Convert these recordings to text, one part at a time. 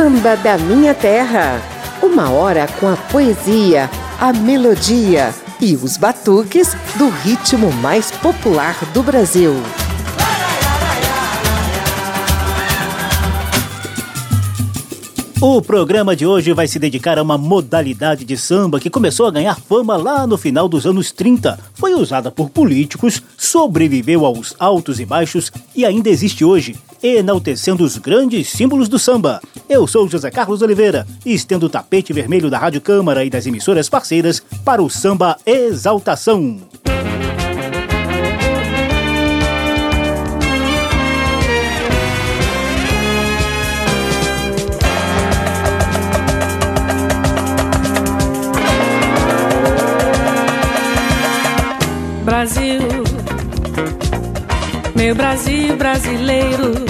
Samba da Minha Terra. Uma hora com a poesia, a melodia e os batuques do ritmo mais popular do Brasil. O programa de hoje vai se dedicar a uma modalidade de samba que começou a ganhar fama lá no final dos anos 30. Foi usada por políticos, sobreviveu aos altos e baixos e ainda existe hoje, enaltecendo os grandes símbolos do samba. Eu sou José Carlos Oliveira estendo o tapete vermelho da Rádio Câmara e das emissoras parceiras para o samba Exaltação. Brasil, meu Brasil brasileiro,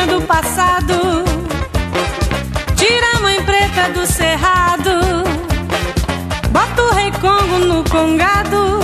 cortina do passado. Tira a mãe preta do cerrado. Bota o rei Congo no congado.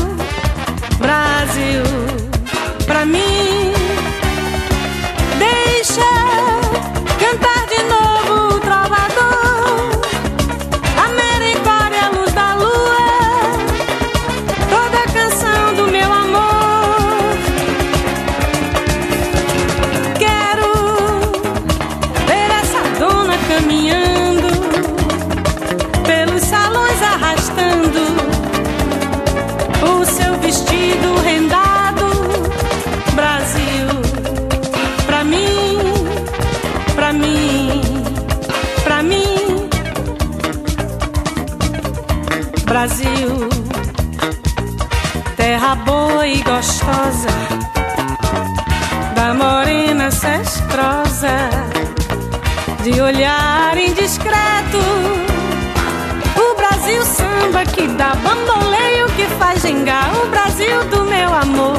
Que bamboleio, que faz gingar. O Brasil do meu amor,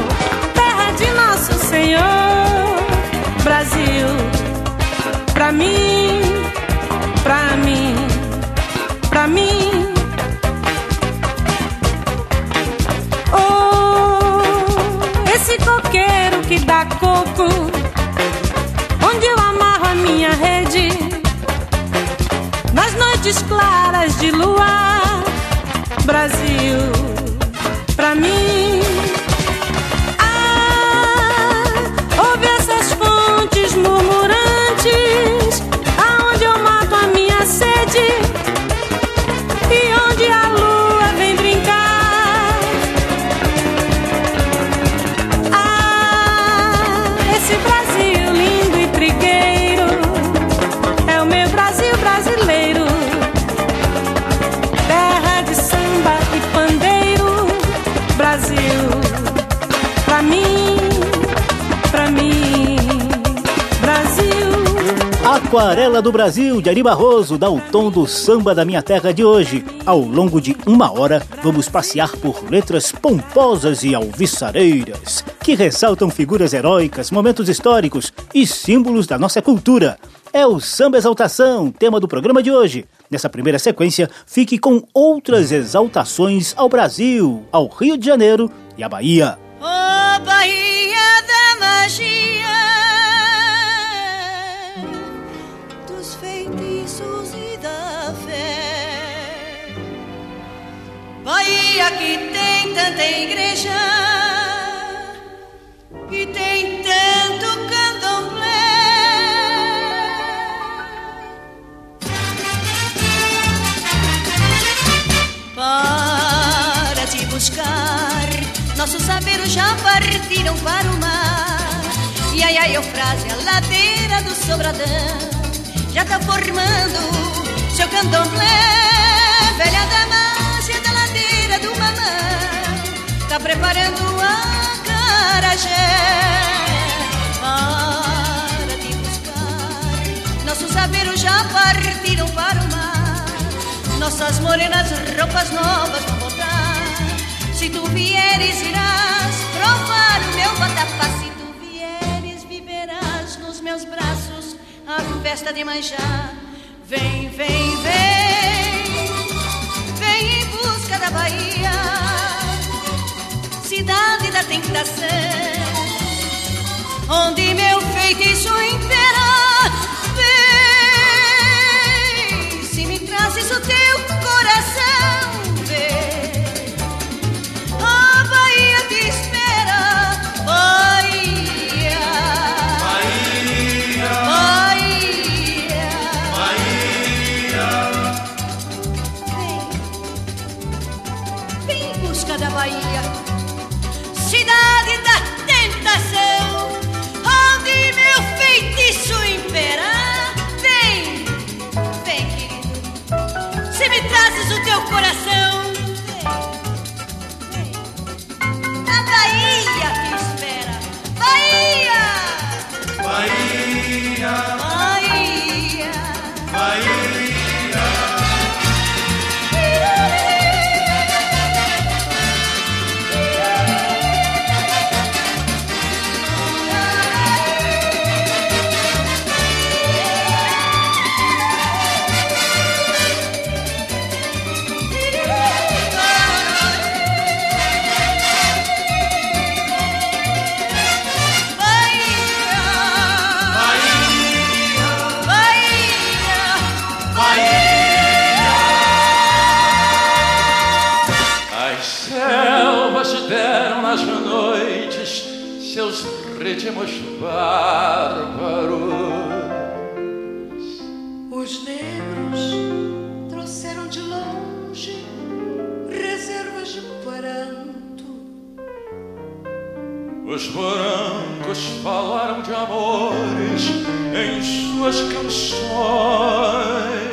terra de nosso Senhor. Brasil, pra mim, pra mim, pra mim. coqueiro que dá coco, onde eu amarro a minha rede, nas noites claras de luar, Brasil, pra mim. Aquarela do Brasil, de Ari Barroso, dá o tom do samba da minha terra de hoje. Ao longo de uma hora, vamos passear por letras pomposas e alviçareiras, que ressaltam figuras heróicas, momentos históricos e símbolos da nossa cultura. É o Samba Exaltação, tema do programa de hoje. Nessa primeira sequência, fique com outras exaltações ao Brasil, ao Rio de Janeiro e à Bahia. Oh, Bahia da magia Bahia que tem tanta igreja e tem tanto candomblé. Para te buscar, nossos saberes já partiram para o mar. E aí, ai, frase, a ladeira do Sobradão já tá formando seu candomblé, velha dama mamão Tá preparando a carajé Para te buscar Nosso saber já partiram para o mar. Nossas morenas roupas novas vão voltar. Se tu vieres, irás provar o meu vatapá. Se tu vieres, viverás nos meus braços a festa de manjar. Vem, vem, vem, tentação, onde meu feitiço impera. Bárbaros. Os negros trouxeram de longe reservas de pranto. Os brancos falaram de amores em suas canções.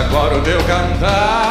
agora o meu cantar.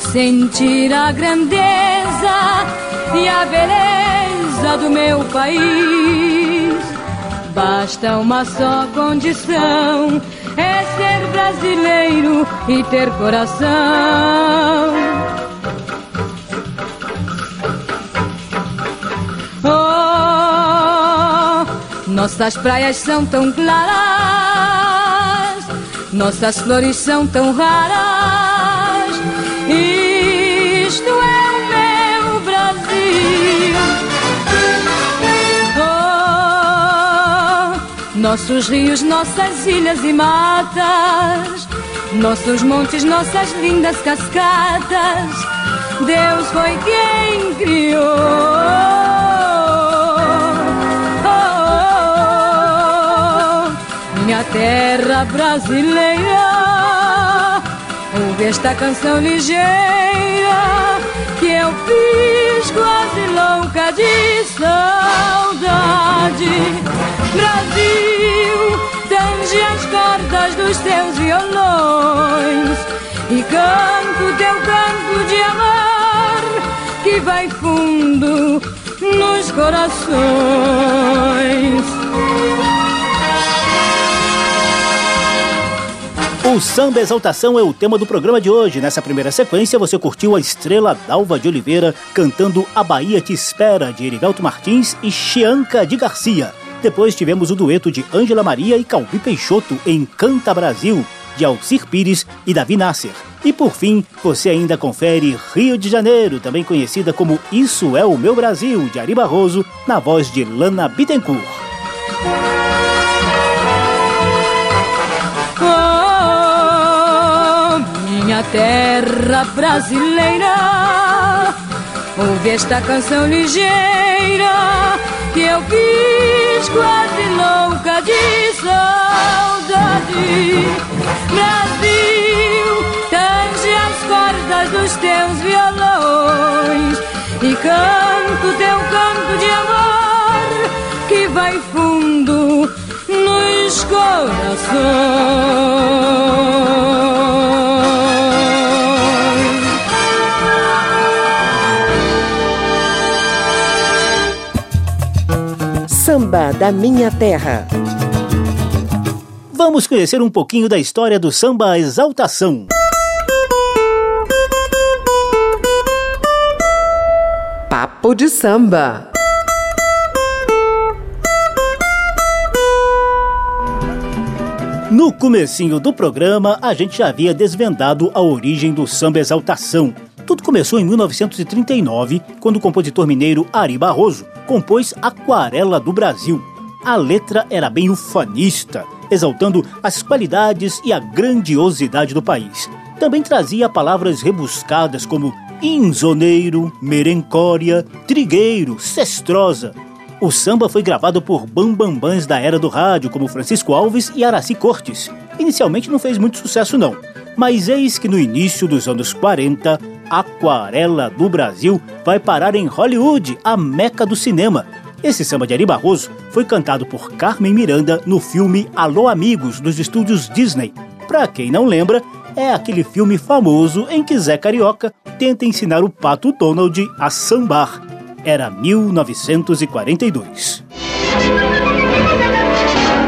Sentir a grandeza e a beleza do meu país. Basta uma só condição: é ser brasileiro e ter coração. Oh, nossas praias são tão claras, nossas flores são tão raras. Nossos rios, nossas ilhas e matas, nossos montes, nossas lindas cascatas. Deus foi quem criou. minha terra brasileira. Ouve esta canção ligeira que eu fiz quase louca de saudade. Brasil, tange as cordas dos teus violões e canto teu canto de amor que vai fundo nos corações. O Samba Exaltação é o tema do programa de hoje. Nessa primeira sequência, você curtiu a estrela Dalva de Oliveira cantando A Bahia Te Espera, de Erivelto Martins e Chianca de Garcia. Depois tivemos o dueto de Ângela Maria e Calbi Peixoto em Canta Brasil, de Alcir Pires e Davi Nasser. E por fim, você ainda confere Rio de Janeiro, também conhecida como Isso é o Meu Brasil, de Ari Barroso, na voz de Lana Bittencourt. minha terra brasileira. Ouve esta canção ligeira que eu fiz quase louca de saudade. Brasil, tange as cordas dos teus violões e canto teu canto de amor que vai fundo nos corações. Samba da Minha Terra. Vamos conhecer um pouquinho da história do samba Exaltação. Papo de samba. No comecinho do programa, a gente já havia desvendado a origem do samba Exaltação. Tudo começou em 1939, quando o compositor mineiro Ari Barroso compôs Aquarela do Brasil. A letra era bem ufanista, exaltando as qualidades e a grandiosidade do país. Também trazia palavras rebuscadas como inzoneiro, merencória, trigueiro, cestrosa. O samba foi gravado por bambambãs da era do rádio, como Francisco Alves e Araci Cortes. Inicialmente não fez muito sucesso não, mas eis que no início dos anos 40, Aquarela do Brasil vai parar em Hollywood, a meca do cinema. Esse samba de Ari Barroso foi cantado por Carmen Miranda no filme Alô Amigos, dos estúdios Disney. Pra quem não lembra, é aquele filme famoso em que Zé Carioca tenta ensinar o pato Donald a sambar. Era 1942.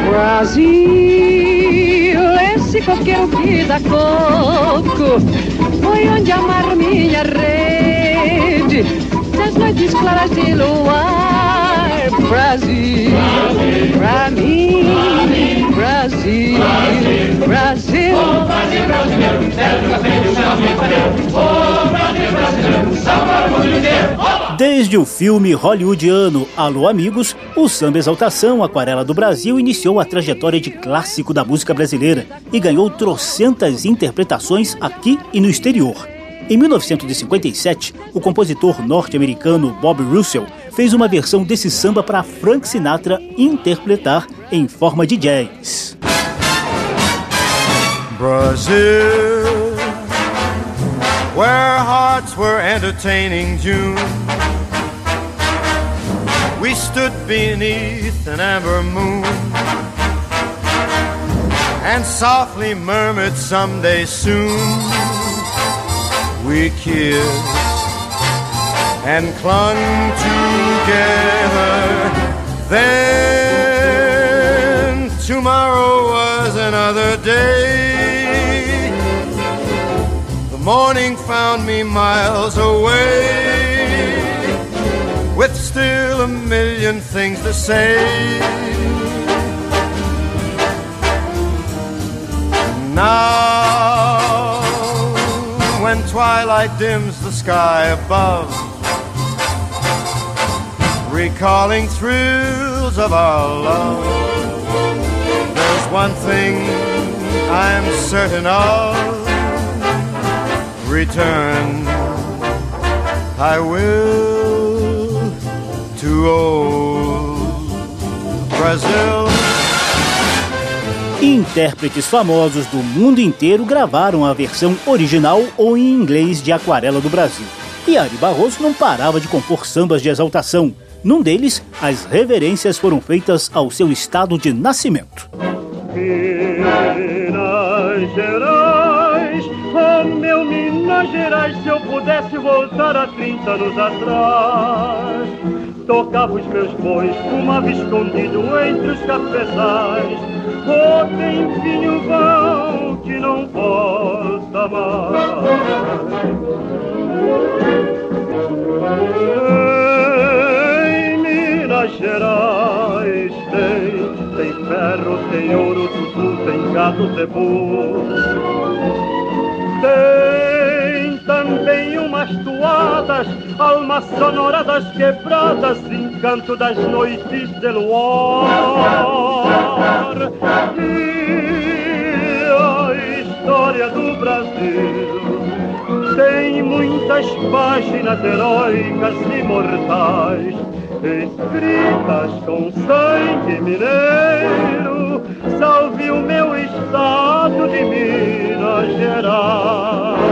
Brasil, esse coqueiro que dá coco foi onde amar minha rede nas noites claras de luar. Brasil, Brasil. O Brasil brasileiro, é. O Brasil brasileiro, salva o mundo inteiro. Desde o filme hollywoodiano Alô Amigos, o samba Exaltação Aquarela do Brasil iniciou a trajetória de clássico da música brasileira e ganhou trocentas interpretações aqui e no exterior. Em 1957, o compositor norte-americano Bob Russell fez uma versão desse samba para Frank Sinatra interpretar em forma de jazz. Brazil, where hearts were entertaining June. We stood beneath an amber moon and softly murmured someday soon we kissed and clung together. Then tomorrow was another day. The morning found me miles away with still a million things to say. Now, when twilight dims the sky above, recalling thrills of our love, one thing I'm certain of return. I will to old Brazil. Intérpretes famosos do mundo inteiro gravaram a versão original ou em inglês de Aquarela do Brasil. E Ari Barroso não parava de compor sambas de exaltação. Num deles, as reverências foram feitas ao seu estado de nascimento. Minas Gerais, oh meu Minas Gerais, se eu pudesse voltar a 30 anos atrás, tocava os meus bois, fumava escondido entre os cafezais, oh tem vinho bom que não volta mais. Em Minas Gerais tem, tem ouro, tudo, tem gado, zebu. Tem também umas toadas, almas sonoradas quebradas, encanto das noites de luar. E a história do Brasil tem muitas páginas heróicas e mortais, escritas com sangue mineiro. Salve o meu estado de Minas Gerais.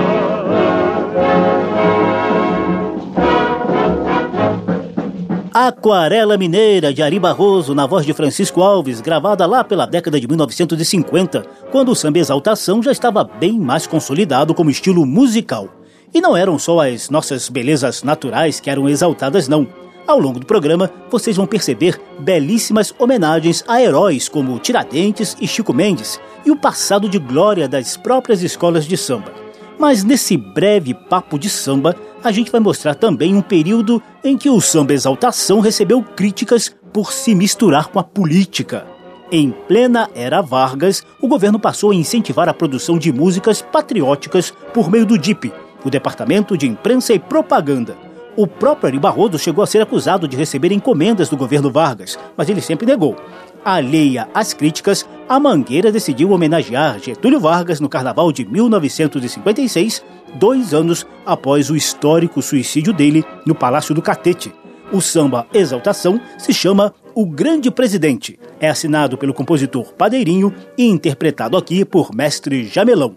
Aquarela Mineira de Ari Barroso, na voz de Francisco Alves, gravada lá pela década de 1950, quando o samba exaltação já estava bem mais consolidado como estilo musical. E não eram só as nossas belezas naturais que eram exaltadas, não. Ao longo do programa, vocês vão perceber belíssimas homenagens a heróis como Tiradentes e Chico Mendes e o passado de glória das próprias escolas de samba. Mas nesse breve papo de samba, a gente vai mostrar também um período em que o samba exaltação recebeu críticas por se misturar com a política. Em plena era Vargas, o governo passou a incentivar a produção de músicas patrióticas por meio do DIP, o Departamento de Imprensa e Propaganda. O próprio Ari Barroso chegou a ser acusado de receber encomendas do governo Vargas, mas ele sempre negou. Alheia às críticas, a Mangueira decidiu homenagear Getúlio Vargas no carnaval de 1956, dois anos após o histórico suicídio dele no Palácio do Catete. O samba Exaltação se chama O Grande Presidente. É assinado pelo compositor Padeirinho e interpretado aqui por Mestre Jamelão.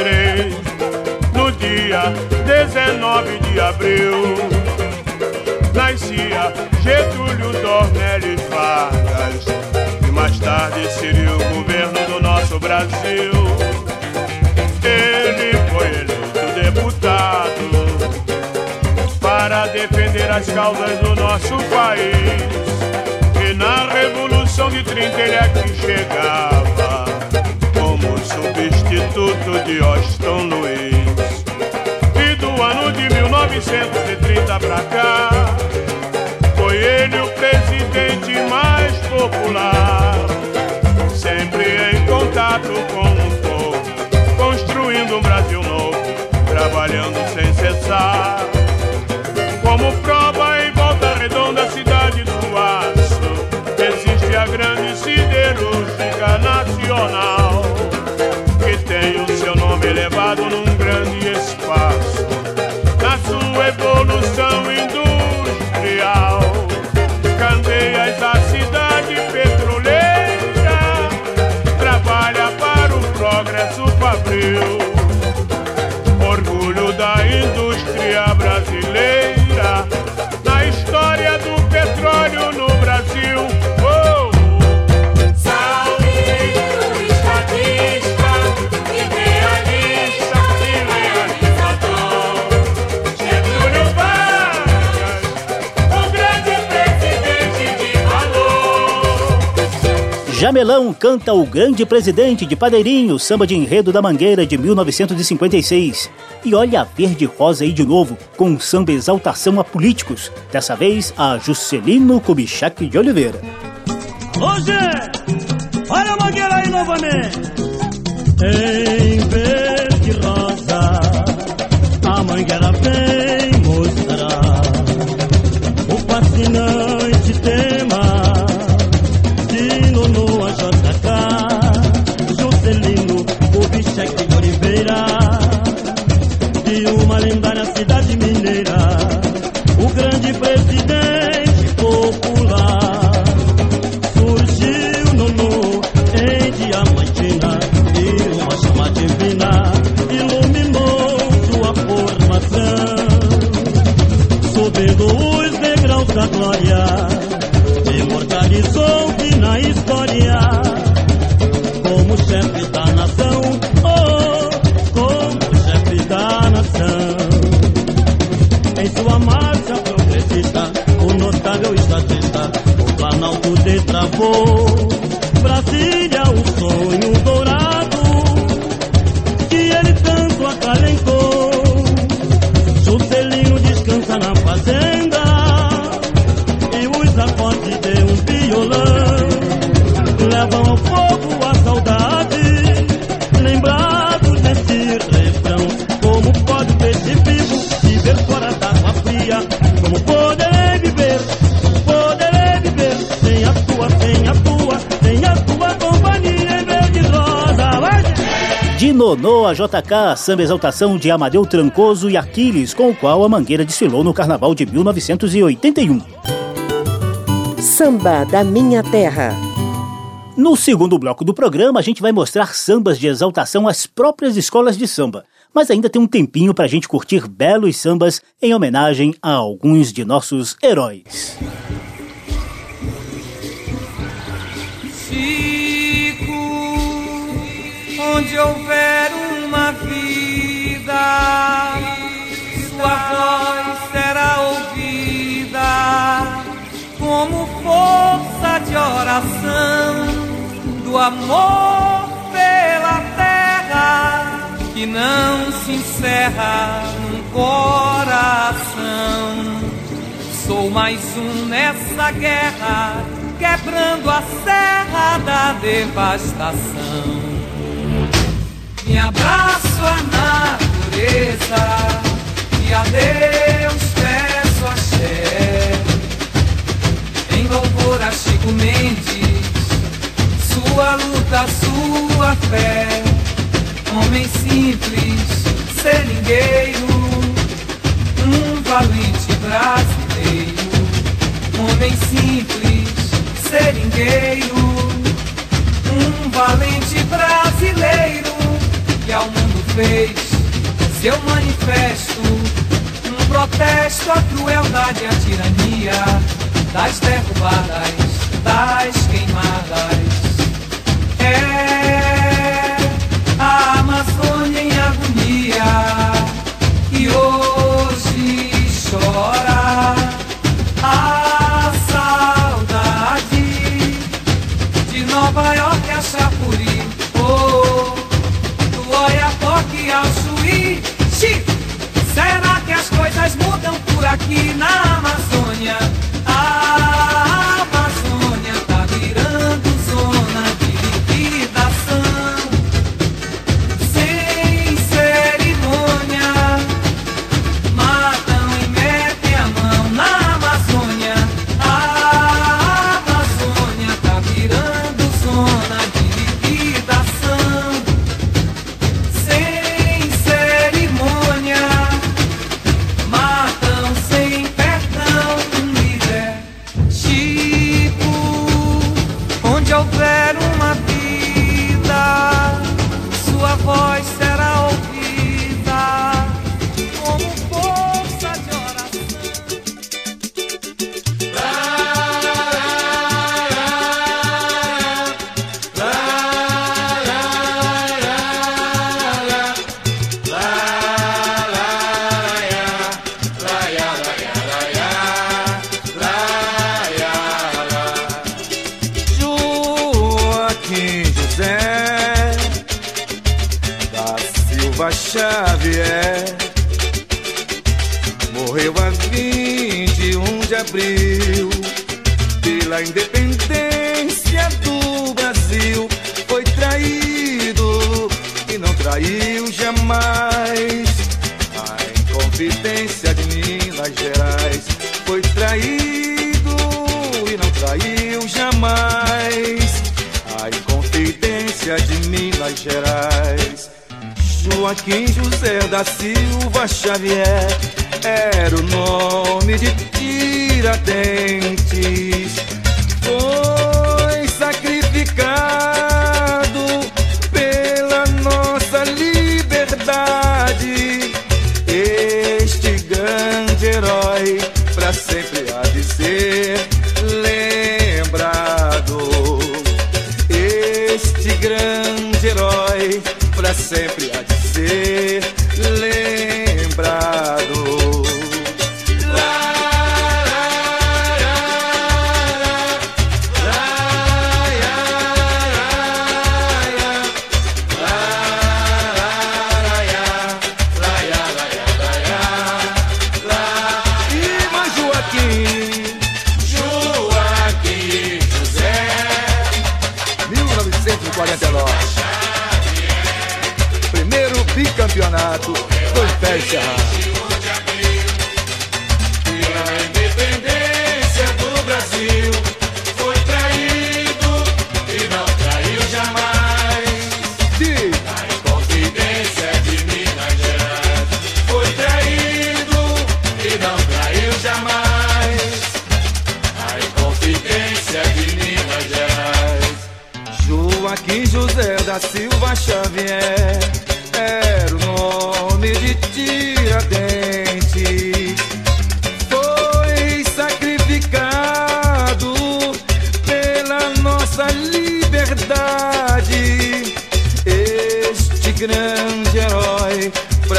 1883, no dia 19 de abril, nascia Getúlio Dornelles Vargas, e mais tarde seria o governo do nosso Brasil. Ele foi eleito deputado para defender as causas do nosso país. E na Revolução de 30 ele aqui chegava como substituto de Austin Luiz. E do ano de 1930 pra cá, foi ele o presidente mais popular. Sempre em contato com o povo, construindo um Brasil novo, trabalhando sem cessar. Jamelão canta O Grande Presidente de Padeirinho, samba de enredo da Mangueira de 1956. E olha a Verde Rosa aí de novo, com um samba exaltação a políticos, dessa vez a Juscelino Kubitschek de Oliveira. Hoje, olha a Mangueira aí novamente. Em verde rosa, a Mangueira vem mostrar o fascinante JK, samba exaltação de Amadeu Trancoso e Aquiles, com o qual a Mangueira desfilou no Carnaval de 1981. Samba da Minha Terra. No segundo bloco do programa, a gente vai mostrar sambas de exaltação às próprias escolas de samba. Mas ainda tem um tempinho pra gente curtir belos sambas em homenagem a alguns de nossos heróis. Fico onde houver vida, sua voz será ouvida como força de oração do amor pela terra que não se encerra num coração. Sou mais um nessa guerra, quebrando a serra da devastação. Natureza e a Deus peço axé. Em louvor a Chico Mendes, sua luta, sua fé. Homem simples, seringueiro, um valente brasileiro. Homem simples, seringueiro, um valente brasileiro que ao mundo fez seu manifesto, um protesto à crueldade e à tirania das derrubadas, das queimadas. É a Amazônia em agonia que hoje por aqui de Minas Gerais. Joaquim José da Silva Xavier era o nome de Tiradentes. Foi sacrificado do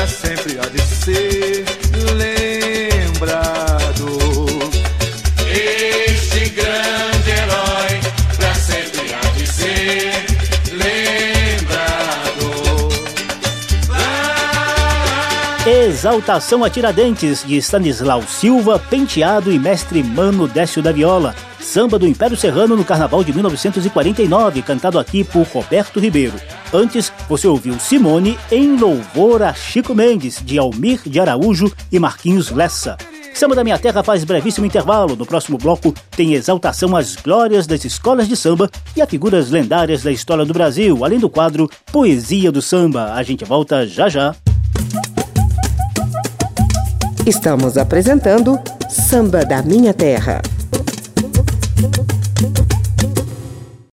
para sempre há de ser lembrado. Este grande herói, pra sempre há de ser lembrado. Exaltação a Tiradentes, de Stanislau Silva, Penteado e Mestre Mano Décio da Viola. Samba do Império Serrano no Carnaval de 1949, cantado aqui por Roberto Ribeiro. Antes, você ouviu Simone em louvor a Chico Mendes, de Almir de Araújo e Marquinhos Lessa. Samba da Minha Terra faz brevíssimo intervalo. No próximo bloco tem exaltação às glórias das escolas de samba e a figuras lendárias da história do Brasil, além do quadro Poesia do Samba. A gente volta já já. Estamos apresentando Samba da Minha Terra. thank you.